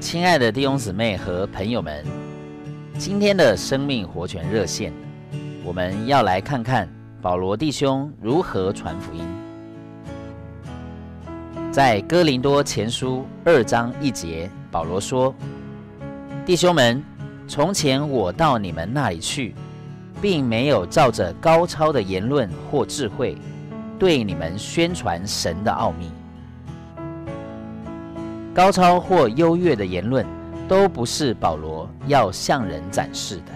亲爱的弟兄姊妹和朋友们，今天的生命活泉热线，我们要来看看保罗弟兄如何传福音。在哥林多前书二章一节，保罗说：“弟兄们，从前我到你们那里去，并没有照着高超的言论或智慧，对你们宣传神的奥秘。”高超或优越的言论，都不是保罗要向人展示的。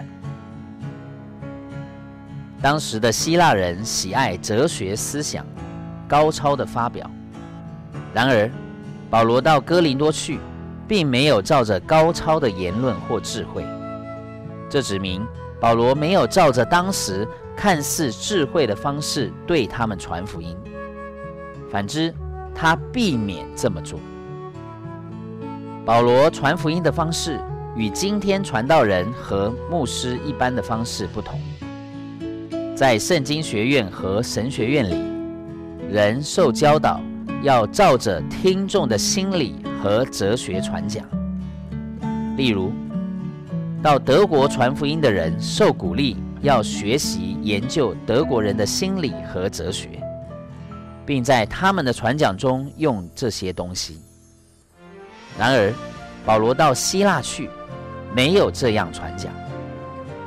当时的希腊人喜爱哲学思想，高超的发表。然而，保罗到哥林多去，并没有照着高超的言论或智慧。这指明保罗没有照着当时看似智慧的方式对他们传福音。反之，他避免这么做。保罗传福音的方式与今天传道人和牧师一般的方式不同。在圣经学院和神学院里，人受教导要照着听众的心理和哲学传讲。例如，到德国传福音的人受鼓励要学习研究德国人的心理和哲学，并在他们的传讲中用这些东西。然而，保罗到希腊去，没有这样传讲。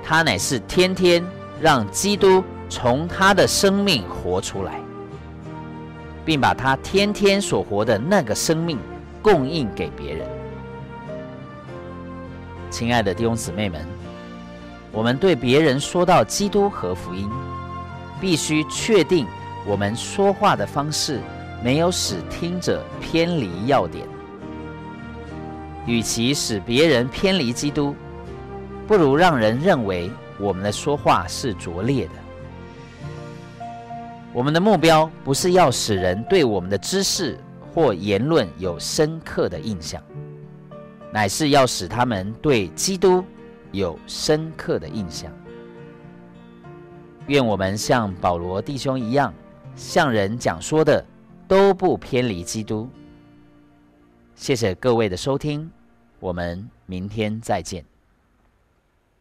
他乃是天天让基督从他的生命活出来，并把他天天所活的那个生命供应给别人。亲爱的弟兄姊妹们，我们对别人说到基督和福音，必须确定我们说话的方式没有使听者偏离要点。与其使别人偏离基督，不如让人认为我们的说话是拙劣的。我们的目标不是要使人对我们的知识或言论有深刻的印象，乃是要使他们对基督有深刻的印象。愿我们像保罗弟兄一样，向人讲说的都不偏离基督。谢谢各位的收听。我们明天再见。